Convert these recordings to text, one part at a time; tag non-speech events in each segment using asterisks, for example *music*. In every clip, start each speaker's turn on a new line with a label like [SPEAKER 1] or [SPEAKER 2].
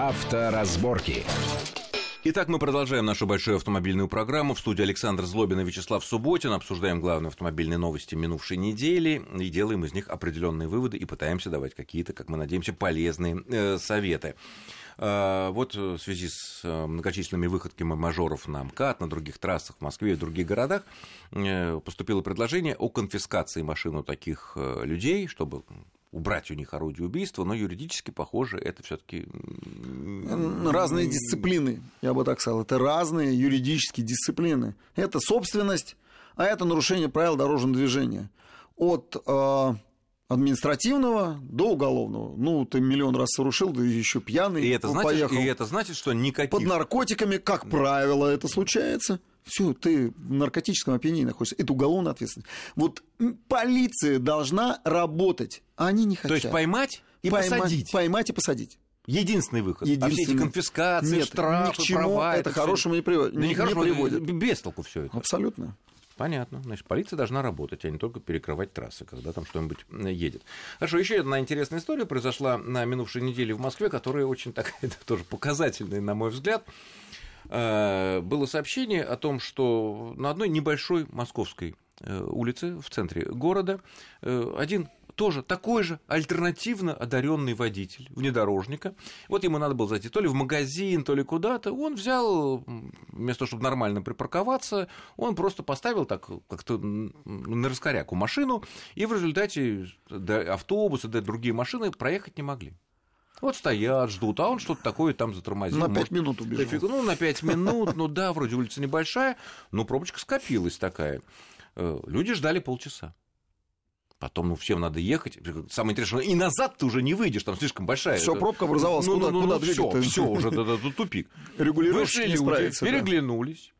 [SPEAKER 1] Авторазборки.
[SPEAKER 2] Итак, мы продолжаем нашу большую автомобильную программу. В студии Александр Злобин и Вячеслав Субботин. Обсуждаем главные автомобильные новости минувшей недели и делаем из них определенные выводы и пытаемся давать какие-то, как мы надеемся, полезные э, советы. Э, вот в связи с э, многочисленными выходками мажоров на МКАД, на других трассах в Москве и в других городах э, поступило предложение о конфискации машин у таких людей, чтобы убрать у них орудие убийства, но юридически, похоже, это все-таки
[SPEAKER 3] разные дисциплины, я бы так сказал, это разные юридические дисциплины. Это собственность, а это нарушение правил дорожного движения. От э, административного до уголовного. Ну, ты миллион раз совершил, ты еще пьяный.
[SPEAKER 2] И это, значит,
[SPEAKER 3] поехал.
[SPEAKER 2] и это значит, что никаких...
[SPEAKER 3] Под наркотиками, как правило, это случается. Все, ты в наркотическом опьянении находишься. Это уголовная ответственность. Вот полиция должна работать, а они не хотят.
[SPEAKER 2] То есть поймать и
[SPEAKER 3] поймать,
[SPEAKER 2] посадить.
[SPEAKER 3] Поймать и посадить.
[SPEAKER 2] Единственный выход.
[SPEAKER 3] Единственный.
[SPEAKER 2] А все эти конфискации,
[SPEAKER 3] Нет,
[SPEAKER 2] штрафы,
[SPEAKER 3] ни к чему
[SPEAKER 2] права...
[SPEAKER 3] это,
[SPEAKER 2] всё-
[SPEAKER 3] хорошему не, приводит,
[SPEAKER 2] Да
[SPEAKER 3] не,
[SPEAKER 2] не хорошему,
[SPEAKER 3] приводит.
[SPEAKER 2] без толку все это.
[SPEAKER 3] Абсолютно.
[SPEAKER 2] Понятно. Значит, полиция должна работать, а не только перекрывать трассы, когда там что-нибудь едет. Хорошо, еще одна интересная история произошла на минувшей неделе в Москве, которая очень *laughs* такая это тоже показательная, на мой взгляд. Э, Было сообщение о том, что на одной небольшой московской э, улице в центре города э, один тоже такой же альтернативно одаренный водитель внедорожника. Вот ему надо было зайти то ли в магазин, то ли куда-то. Он взял, вместо того, чтобы нормально припарковаться, он просто поставил так как-то на раскоряку машину, и в результате до автобуса, да другие машины проехать не могли. Вот стоят, ждут, а он что-то такое там затормозил.
[SPEAKER 3] На
[SPEAKER 2] Может,
[SPEAKER 3] пять минут убежал.
[SPEAKER 2] дофиг- Ну, на 5 минут, ну да, вроде улица небольшая, но пробочка скопилась такая. Э, Люди ждали полчаса. Потом, ну, всем надо ехать. Самое интересное, и назад ты уже не выйдешь, там слишком большая. Это-
[SPEAKER 3] пробка образовалась,
[SPEAKER 2] Ну,
[SPEAKER 3] куда-
[SPEAKER 2] ну,
[SPEAKER 3] куда
[SPEAKER 2] ну,
[SPEAKER 3] двигать-то?
[SPEAKER 2] всё, уже да, да, да, тупик.
[SPEAKER 3] Регулировщик
[SPEAKER 2] Вышли люди,
[SPEAKER 3] да.
[SPEAKER 2] переглянулись,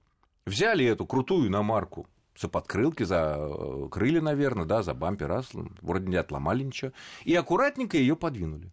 [SPEAKER 2] взяли эту крутую иномарку за подкрылки, за э, крылья, наверное, да, за бампер, раз, вроде не отломали ничего, и аккуратненько ее подвинули.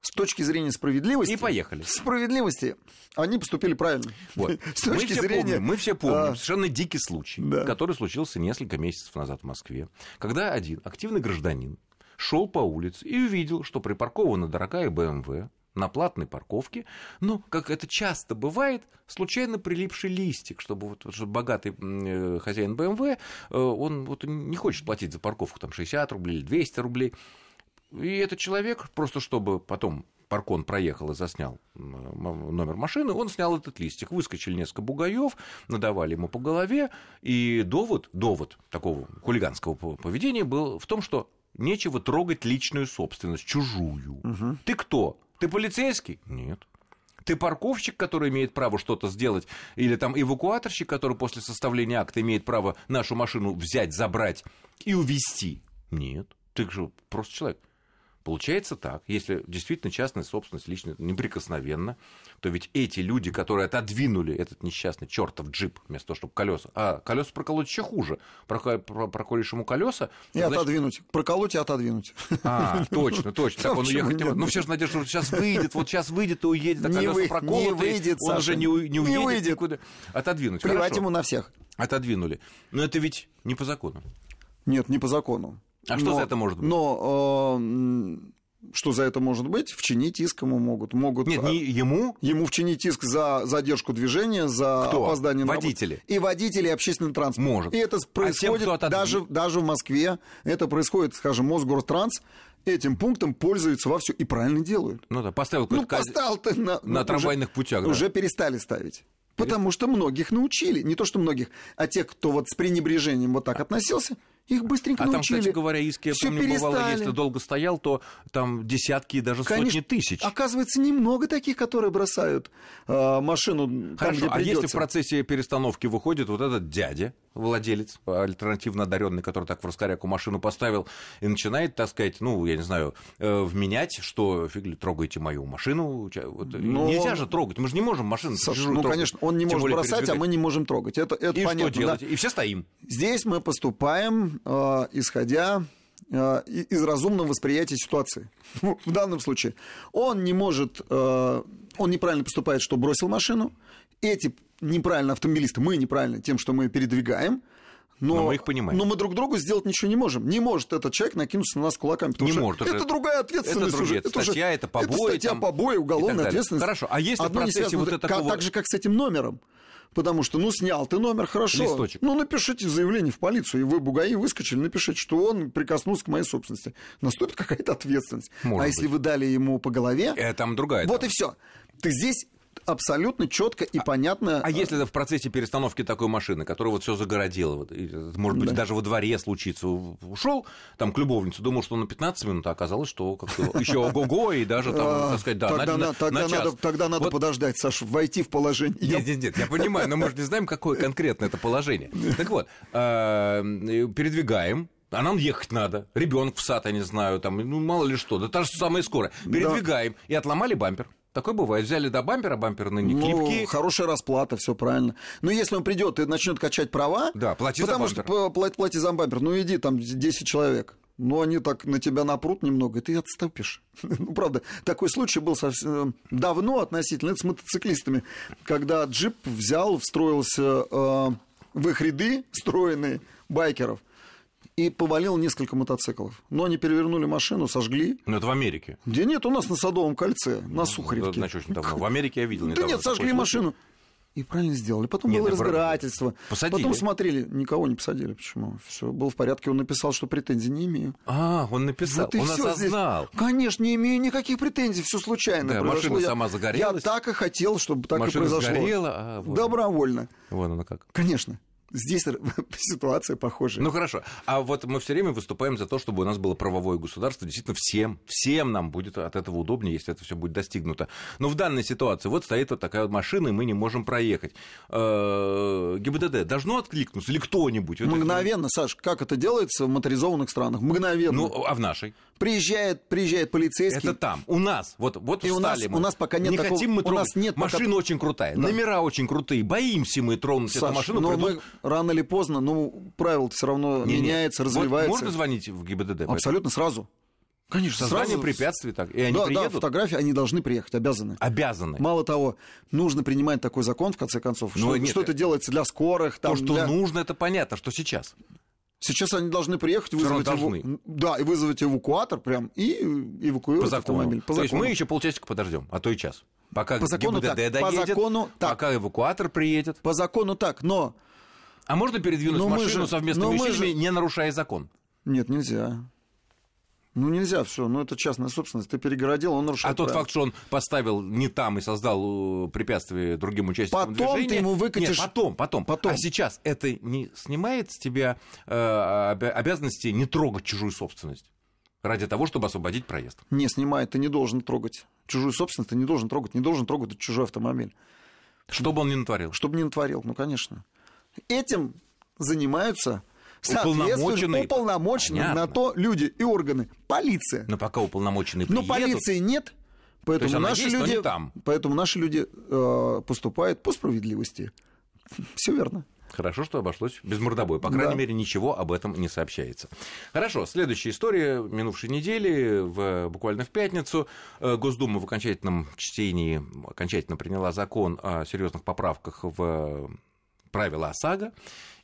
[SPEAKER 3] С точки зрения справедливости...
[SPEAKER 2] И поехали.
[SPEAKER 3] Справедливости они поступили правильно.
[SPEAKER 2] Вот. *laughs*
[SPEAKER 3] С
[SPEAKER 2] мы,
[SPEAKER 3] точки
[SPEAKER 2] все
[SPEAKER 3] зрения...
[SPEAKER 2] помним, мы все помним
[SPEAKER 3] а,
[SPEAKER 2] совершенно дикий случай,
[SPEAKER 3] Да.
[SPEAKER 2] который случился несколько месяцев назад в Москве, когда один активный гражданин шел по улице и увидел, что припаркована дорогая БМВ на платной парковке, но, как это часто бывает, случайно прилипший листик, чтобы вот, чтобы богатый э, хозяин БМВ, э, он вот не хочет платить за парковку там 60 рублей или 200 рублей, и этот человек, просто чтобы потом Паркон проехал и заснял номер машины, он снял этот листик. Выскочили несколько бугаев, надавали ему по голове, и довод, довод такого хулиганского по- поведения был в том, что нечего трогать личную собственность, чужую. Ты кто? Ты полицейский? Нет. Ты парковщик, который имеет право что-то сделать, или там эвакуаторщик, который после составления акта имеет право нашу машину взять, забрать и увезти? Нет. Ты же просто человек. Получается так, если действительно частная собственность лично неприкосновенна, то ведь эти люди, которые отодвинули этот несчастный чертов джип вместо того, чтобы колеса, а колеса проколоть еще хуже, Проко- про- проколешь ему колеса,
[SPEAKER 3] И
[SPEAKER 2] значит,
[SPEAKER 3] отодвинуть. Проколоть и отодвинуть.
[SPEAKER 2] а, точно, точно. Так он уехать не. Ну, все же надеются, что сейчас выйдет, вот сейчас выйдет и уедет, а
[SPEAKER 3] Не
[SPEAKER 2] колеса проколоты,
[SPEAKER 3] не выйдет,
[SPEAKER 2] он уже
[SPEAKER 3] Саша,
[SPEAKER 2] не, у- не
[SPEAKER 3] не
[SPEAKER 2] уедет
[SPEAKER 3] выйдет.
[SPEAKER 2] никуда. Отодвинуть.
[SPEAKER 3] Плевать ему на всех.
[SPEAKER 2] Отодвинули. Но это ведь не по закону.
[SPEAKER 3] Нет, не по закону.
[SPEAKER 2] А что за это может быть?
[SPEAKER 3] Но э, что за это может быть? Вчинить иск ему могут. Могут
[SPEAKER 2] Нет,
[SPEAKER 3] а,
[SPEAKER 2] не ему,
[SPEAKER 3] ему вчинить иск за задержку движения, за
[SPEAKER 2] Кто?
[SPEAKER 3] опоздание на.
[SPEAKER 2] Водители?
[SPEAKER 3] И водители, и общественный транспорт.
[SPEAKER 2] Может.
[SPEAKER 3] И это
[SPEAKER 2] А тем,
[SPEAKER 3] происходит
[SPEAKER 2] кто отодвинул?
[SPEAKER 3] даже, даже в Москве. Это происходит, скажем, Мосгортранс этим пунктом пользуются вовсю и правильно делают.
[SPEAKER 2] ну да, поставил
[SPEAKER 3] Ну, поставил ты на...
[SPEAKER 2] на
[SPEAKER 3] ну,
[SPEAKER 2] трамвайных путях. да.
[SPEAKER 3] Уже перестали ставить. Потому что многих научили. Не то, что многих, а тех, кто вот с пренебрежением вот так относился, их быстренько
[SPEAKER 2] А там,
[SPEAKER 3] научили.
[SPEAKER 2] кстати говоря, иски, я
[SPEAKER 3] Всё
[SPEAKER 2] помню, бывало,
[SPEAKER 3] перестали.
[SPEAKER 2] если долго стоял, то там десятки и даже
[SPEAKER 3] Конечно.
[SPEAKER 2] сотни тысяч.
[SPEAKER 3] Оказывается, немного таких, которые бросают э, машину там,
[SPEAKER 2] Хорошо,
[SPEAKER 3] где
[SPEAKER 2] а если в
[SPEAKER 3] придется.
[SPEAKER 2] процессе перестановки выходит вот этот дядя, владелец, альтернативно одаренный, который так в раскоряку машину поставил, и начинает, так сказать, ну, я не знаю, э, вменять, что фиг ли, трогаете мою машину. Вот,
[SPEAKER 3] Но-
[SPEAKER 2] Нельзя же трогать, мы же не можем машину
[SPEAKER 3] Саша, ну,
[SPEAKER 2] трогать,
[SPEAKER 3] конечно, он не может бросать, а мы не можем трогать. Это, это
[SPEAKER 2] И
[SPEAKER 3] понятно.
[SPEAKER 2] что делать?
[SPEAKER 3] да.
[SPEAKER 2] И все стоим.
[SPEAKER 3] Здесь мы поступаем, э, исходя э, из разумного восприятия ситуации. *laughs* В данном случае он не может, э, он неправильно поступает, что бросил машину. Эти неправильно автомобилисты, мы неправильно тем, что мы передвигаем.
[SPEAKER 2] Но, но мы их понимаем.
[SPEAKER 3] Но мы друг другу сделать ничего не можем. Не может этот человек накинуться на нас кулаками.
[SPEAKER 2] Не может.
[SPEAKER 3] Это другая ответственность
[SPEAKER 2] это
[SPEAKER 3] уже.
[SPEAKER 2] Это статья,
[SPEAKER 3] уже,
[SPEAKER 2] это побои. Это
[SPEAKER 3] статья
[SPEAKER 2] там,
[SPEAKER 3] побои, уголовная ответственность.
[SPEAKER 2] Хорошо. А если Одно в процессе вот это такого...
[SPEAKER 3] Так же, как с этим номером. Потому что, ну, снял ты номер, хорошо.
[SPEAKER 2] Листочек.
[SPEAKER 3] Ну, напишите заявление в полицию, и вы, бугаи, выскочили, напишите, что он прикоснулся к моей собственности. Наступит *laughs* какая-то ответственность.
[SPEAKER 2] Может
[SPEAKER 3] а
[SPEAKER 2] быть.
[SPEAKER 3] если вы дали ему по голове...
[SPEAKER 2] Это там другая.
[SPEAKER 3] Вот
[SPEAKER 2] там.
[SPEAKER 3] и все. Ты здесь абсолютно четко и понятно.
[SPEAKER 2] А если это в процессе перестановки такой машины, которая вот все загородила, вот, и, может быть,
[SPEAKER 3] Да.
[SPEAKER 2] даже во дворе случится, ушел там к любовнице, думал, что на 15 минут, а оказалось, что как-то еще *laughs* ого-го, и даже там,
[SPEAKER 3] А,
[SPEAKER 2] так сказать, да,
[SPEAKER 3] тогда
[SPEAKER 2] на,
[SPEAKER 3] на- тогда
[SPEAKER 2] на час.
[SPEAKER 3] надо, тогда надо
[SPEAKER 2] Вот
[SPEAKER 3] подождать, Саша, войти в положение.
[SPEAKER 2] Нет, нет, нет, я понимаю, но мы же не знаем, какое конкретно это положение. *laughs* Так вот, э, передвигаем, а нам ехать надо. Ребенок в сад, я не знаю, там, ну, мало ли что. Да та же самая скорая. Передвигаем. И отломали бампер. Такое бывает. Взяли до бампера, бампер ныне
[SPEAKER 3] Ну,
[SPEAKER 2] крепкие.
[SPEAKER 3] хорошая расплата, все правильно. Но если он придет и начнет качать права,
[SPEAKER 2] Да, плати за
[SPEAKER 3] потому
[SPEAKER 2] бампер.
[SPEAKER 3] что плати, плати за бампер, ну иди, там 10 человек. Ну, они так на тебя напрут немного, и ты отступишь. *laughs* Ну, правда, такой случай был совсем давно относительно, это с мотоциклистами, когда джип взял, встроился э, в их ряды стройные байкеров и повалил несколько мотоциклов. Но они перевернули машину, сожгли.
[SPEAKER 2] Ну, это в Америке.
[SPEAKER 3] Где нет, у нас на Садовом кольце, на Сухаревке.
[SPEAKER 2] Это, значит, очень давно. В Америке я видел
[SPEAKER 3] Да нет, сожгли машину. И правильно сделали. Потом
[SPEAKER 2] Нет,
[SPEAKER 3] было
[SPEAKER 2] да,
[SPEAKER 3] разбирательство.
[SPEAKER 2] Посадили.
[SPEAKER 3] Потом смотрели, никого не посадили. Почему? Все было в порядке. Он написал, что претензий не имею.
[SPEAKER 2] А, он написал,
[SPEAKER 3] Вот
[SPEAKER 2] он осознал.
[SPEAKER 3] здесь. Конечно, не имею никаких претензий, все случайно
[SPEAKER 2] Да,
[SPEAKER 3] произошло.
[SPEAKER 2] машина
[SPEAKER 3] Я-
[SPEAKER 2] сама загорелась.
[SPEAKER 3] Я так и хотел, чтобы так
[SPEAKER 2] Машина
[SPEAKER 3] и произошло.
[SPEAKER 2] сгорела, а вот,
[SPEAKER 3] Добровольно.
[SPEAKER 2] вон оно как.
[SPEAKER 3] Конечно. Здесь *laughs* ситуация похожая.
[SPEAKER 2] Ну хорошо. А вот мы все время выступаем за то, чтобы у нас было правовое государство. Действительно, всем, всем нам будет от этого удобнее, если это все будет достигнуто. Но в данной ситуации вот стоит вот такая вот машина, и мы не можем проехать. Э, ГИБДД должно откликнуться или кто-нибудь?
[SPEAKER 3] Мгновенно, Саш, как это делается в моторизованных странах? Мгновенно.
[SPEAKER 2] Ну, а в нашей?
[SPEAKER 3] приезжает, приезжает полицейский.
[SPEAKER 2] Это там, у нас. Вот, вот
[SPEAKER 3] И у нас-
[SPEAKER 2] мы.
[SPEAKER 3] у нас пока нет
[SPEAKER 2] Не
[SPEAKER 3] такого-
[SPEAKER 2] хотим мы
[SPEAKER 3] у
[SPEAKER 2] трогать.
[SPEAKER 3] нас нет пока-
[SPEAKER 2] Машина очень крутая,
[SPEAKER 3] Да.
[SPEAKER 2] номера очень крутые. Боимся мы тронуть эту
[SPEAKER 3] Саш,
[SPEAKER 2] машину.
[SPEAKER 3] но
[SPEAKER 2] придут-
[SPEAKER 3] мы рано или поздно, ну, правила все равно
[SPEAKER 2] Не-не.
[SPEAKER 3] меняется,
[SPEAKER 2] Вот
[SPEAKER 3] развивается.
[SPEAKER 2] Можно звонить в ГИБДД? по
[SPEAKER 3] Абсолютно сразу. Конечно,
[SPEAKER 2] Создание
[SPEAKER 3] сразу.
[SPEAKER 2] препятствий так. И они
[SPEAKER 3] да, да,
[SPEAKER 2] приедут?
[SPEAKER 3] фотографии, они должны приехать, обязаны.
[SPEAKER 2] Обязаны.
[SPEAKER 3] Мало того, нужно принимать такой закон, в конце концов,
[SPEAKER 2] Но
[SPEAKER 3] что,
[SPEAKER 2] нет,
[SPEAKER 3] что это делается для скорых. Там,
[SPEAKER 2] То, что
[SPEAKER 3] для-
[SPEAKER 2] нужно, это понятно, что сейчас.
[SPEAKER 3] Сейчас они должны приехать, вызвать, эву-
[SPEAKER 2] должны.
[SPEAKER 3] Да, и вызвать эвакуатор прям и эвакуировать
[SPEAKER 2] По закону.
[SPEAKER 3] автомобиль. По
[SPEAKER 2] то есть
[SPEAKER 3] закону.
[SPEAKER 2] мы еще полчасика подождем, а то и час. Пока
[SPEAKER 3] По закону
[SPEAKER 2] ГИБДД
[SPEAKER 3] так, по
[SPEAKER 2] доедет,
[SPEAKER 3] закону так.
[SPEAKER 2] пока эвакуатор приедет.
[SPEAKER 3] По закону так, но...
[SPEAKER 2] А можно передвинуть
[SPEAKER 3] Но мы
[SPEAKER 2] машину
[SPEAKER 3] же-
[SPEAKER 2] совместными
[SPEAKER 3] мы
[SPEAKER 2] усилиями,
[SPEAKER 3] же-
[SPEAKER 2] не нарушая закон?
[SPEAKER 3] Нет, нельзя. Ну, нельзя все, ну, это частная собственность. Ты перегородил, он нарушает
[SPEAKER 2] А тот факт, что он поставил не там и создал э, препятствие другим участникам
[SPEAKER 3] Потом ты
[SPEAKER 2] движения...
[SPEAKER 3] ему выкатишь-
[SPEAKER 2] Нет, потом, потом,
[SPEAKER 3] Потом.
[SPEAKER 2] А сейчас это не снимает с тебя э, обя- обязанности не трогать чужую собственность ради того, чтобы освободить проезд?
[SPEAKER 3] Не, снимай, ты не должен трогать. Чужую собственность ты не должен трогать, не должен трогать чужой автомобиль.
[SPEAKER 2] Что бы он ни натворил.
[SPEAKER 3] Чтобы не натворил, ну, конечно. Этим занимаются
[SPEAKER 2] Уполномоченные.
[SPEAKER 3] уполномоченные
[SPEAKER 2] Понятно.
[SPEAKER 3] на то люди и органы. Полиция.
[SPEAKER 2] Но пока уполномоченные
[SPEAKER 3] Но
[SPEAKER 2] приедут...
[SPEAKER 3] полиции нет, поэтому наши
[SPEAKER 2] есть, но
[SPEAKER 3] люди,
[SPEAKER 2] там.
[SPEAKER 3] поэтому наши люди э, поступают по справедливости. *laughs* Все верно.
[SPEAKER 2] Хорошо, что обошлось без мордобоя. По крайней
[SPEAKER 3] Да.
[SPEAKER 2] мере, ничего об этом не сообщается. Хорошо, следующая история минувшей недели, в, буквально в пятницу. Э, Госдума в окончательном чтении окончательно приняла закон о серьезных поправках в правила ОСАГО.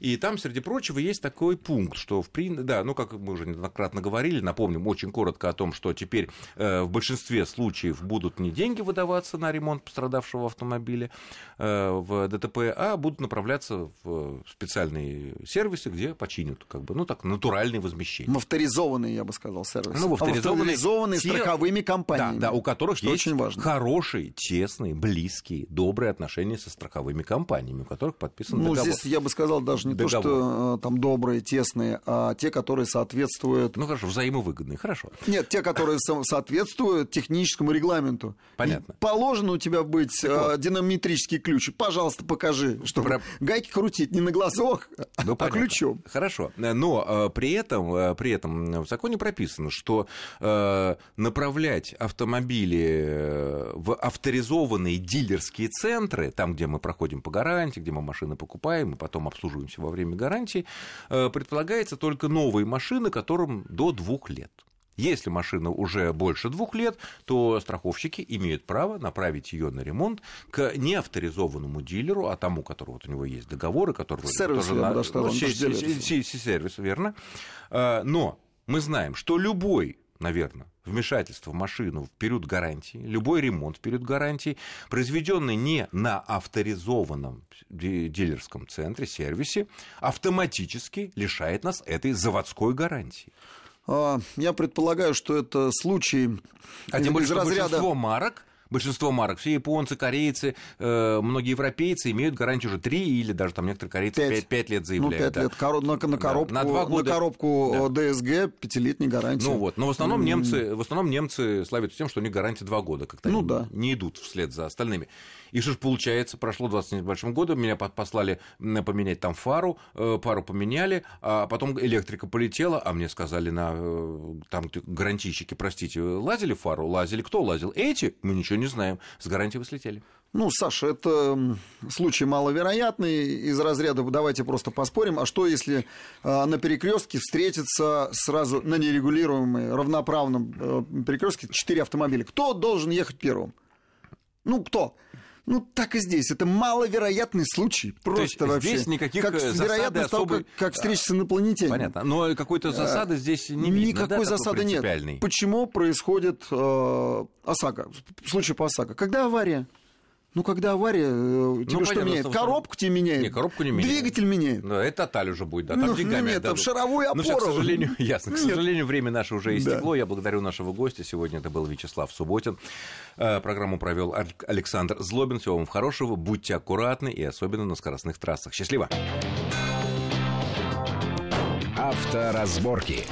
[SPEAKER 2] И там, среди прочего, есть такой пункт, что, в прин... да, ну, как мы уже неоднократно говорили, напомним очень коротко о том, что теперь э, в большинстве случаев будут не деньги выдаваться на ремонт пострадавшего автомобиля э, в ДТП, а будут направляться в специальные сервисы, где починят, как бы, ну, так, натуральные возмещения.
[SPEAKER 3] В авторизованные, я бы сказал, сервисы.
[SPEAKER 2] Ну, в авторизованные-
[SPEAKER 3] авторизованные
[SPEAKER 2] те-
[SPEAKER 3] страховыми
[SPEAKER 2] Да,
[SPEAKER 3] компаниями.
[SPEAKER 2] да, у которых
[SPEAKER 3] что
[SPEAKER 2] есть
[SPEAKER 3] очень важно.
[SPEAKER 2] хорошие, тесные, близкие, добрые отношения со страховыми компаниями, у которых подписан
[SPEAKER 3] Ну,
[SPEAKER 2] договор.
[SPEAKER 3] здесь я бы сказал даже не то,
[SPEAKER 2] Договор.
[SPEAKER 3] что э, там добрые, тесные, а те, которые соответствуют...
[SPEAKER 2] Ну, хорошо, взаимовыгодные, хорошо.
[SPEAKER 3] Нет, те, которые со- соответствуют техническому регламенту.
[SPEAKER 2] Понятно.
[SPEAKER 3] И положено у тебя быть э,
[SPEAKER 2] вот.
[SPEAKER 3] динамометрический ключ. Пожалуйста, покажи, чтобы
[SPEAKER 2] Про-
[SPEAKER 3] гайки крутить не на глазок, а
[SPEAKER 2] Ну, понятно.
[SPEAKER 3] ключом.
[SPEAKER 2] Хорошо. Но э, при этом, э, при этом в законе прописано, что э, направлять автомобили э, в авторизованные дилерские центры, там, где мы проходим по гарантии, где мы машины покупаем и потом обслуживаемся во время гарантии, э, предполагается только новые машины, которым до двух лет. Если машина уже больше двух лет, то страховщики имеют право направить ее на ремонт к неавторизованному дилеру, а тому, у которого вот у него есть договоры, который
[SPEAKER 3] сервис, тоже на... ну,
[SPEAKER 2] сервис, верно. А, но мы знаем, что любой наверное, вмешательство в машину в период гарантии, любой ремонт в период гарантии, произведенный не на авторизованном дилерском центре, сервисе, автоматически лишает нас этой заводской гарантии.
[SPEAKER 3] А, я предполагаю, что это случай
[SPEAKER 2] а тем более, из разряда... марок большинство марок. Все японцы, корейцы, э, многие европейцы имеют гарантию уже 3 или даже там некоторые корейцы 5, 5, 5 лет заявляют. Ну, 5
[SPEAKER 3] да. лет. Кор... На, на, коробку, да. на, 2 года... на коробку да. ДСГ пятилетней гарантии.
[SPEAKER 2] Ну вот, но в основном, немцы, в основном немцы славятся тем, что у них гарантия 2 года. Как-то
[SPEAKER 3] ну,
[SPEAKER 2] они
[SPEAKER 3] да.
[SPEAKER 2] не идут вслед за остальными. И что же получается, прошло 20 с небольшим годом, меня послали поменять там фару, э, пару поменяли, а потом электрика полетела, а мне сказали на э, там гарантийщики, простите, лазили фару, лазили, кто лазил? Эти? Мы ничего не знаем, с гарантией вы слетели.
[SPEAKER 3] Ну, Саша, это случай маловероятный из разряда давайте просто поспорим, а что если э, на перекрестке встретится сразу на нерегулируемой равноправном перекрестке четыре автомобиля? Кто должен ехать первым? Ну, кто? Ну, так и здесь. Это маловероятный случай. Просто вообще.
[SPEAKER 2] Здесь никаких
[SPEAKER 3] как
[SPEAKER 2] э,
[SPEAKER 3] вероятность
[SPEAKER 2] особой...
[SPEAKER 3] того, как, как встреча с инопланетянином.
[SPEAKER 2] Понятно. Но какой-то засады а, здесь не видно.
[SPEAKER 3] Никакой да, засады нет. Почему происходит э, ОСАГО? Случай по ОСАГО. Когда авария? Ну, когда авария, э, ну, тебе ну, что меняет? Коробку тебе меняет?
[SPEAKER 2] Не, коробку не меняет.
[SPEAKER 3] Двигатель меняет?
[SPEAKER 2] Ну, это тоталь уже будет, да, там ну, деньгами
[SPEAKER 3] Нет, там шаровую опору.
[SPEAKER 2] Ну, все, к сожалению, ясно. К сожалению, время наше уже истекло. Да. Я благодарю нашего гостя. Сегодня это был Вячеслав Субботин. Э, программу провел Александр Злобин. Всего вам хорошего, будьте аккуратны и особенно на скоростных трассах. Счастливо!
[SPEAKER 1] Авторазборки.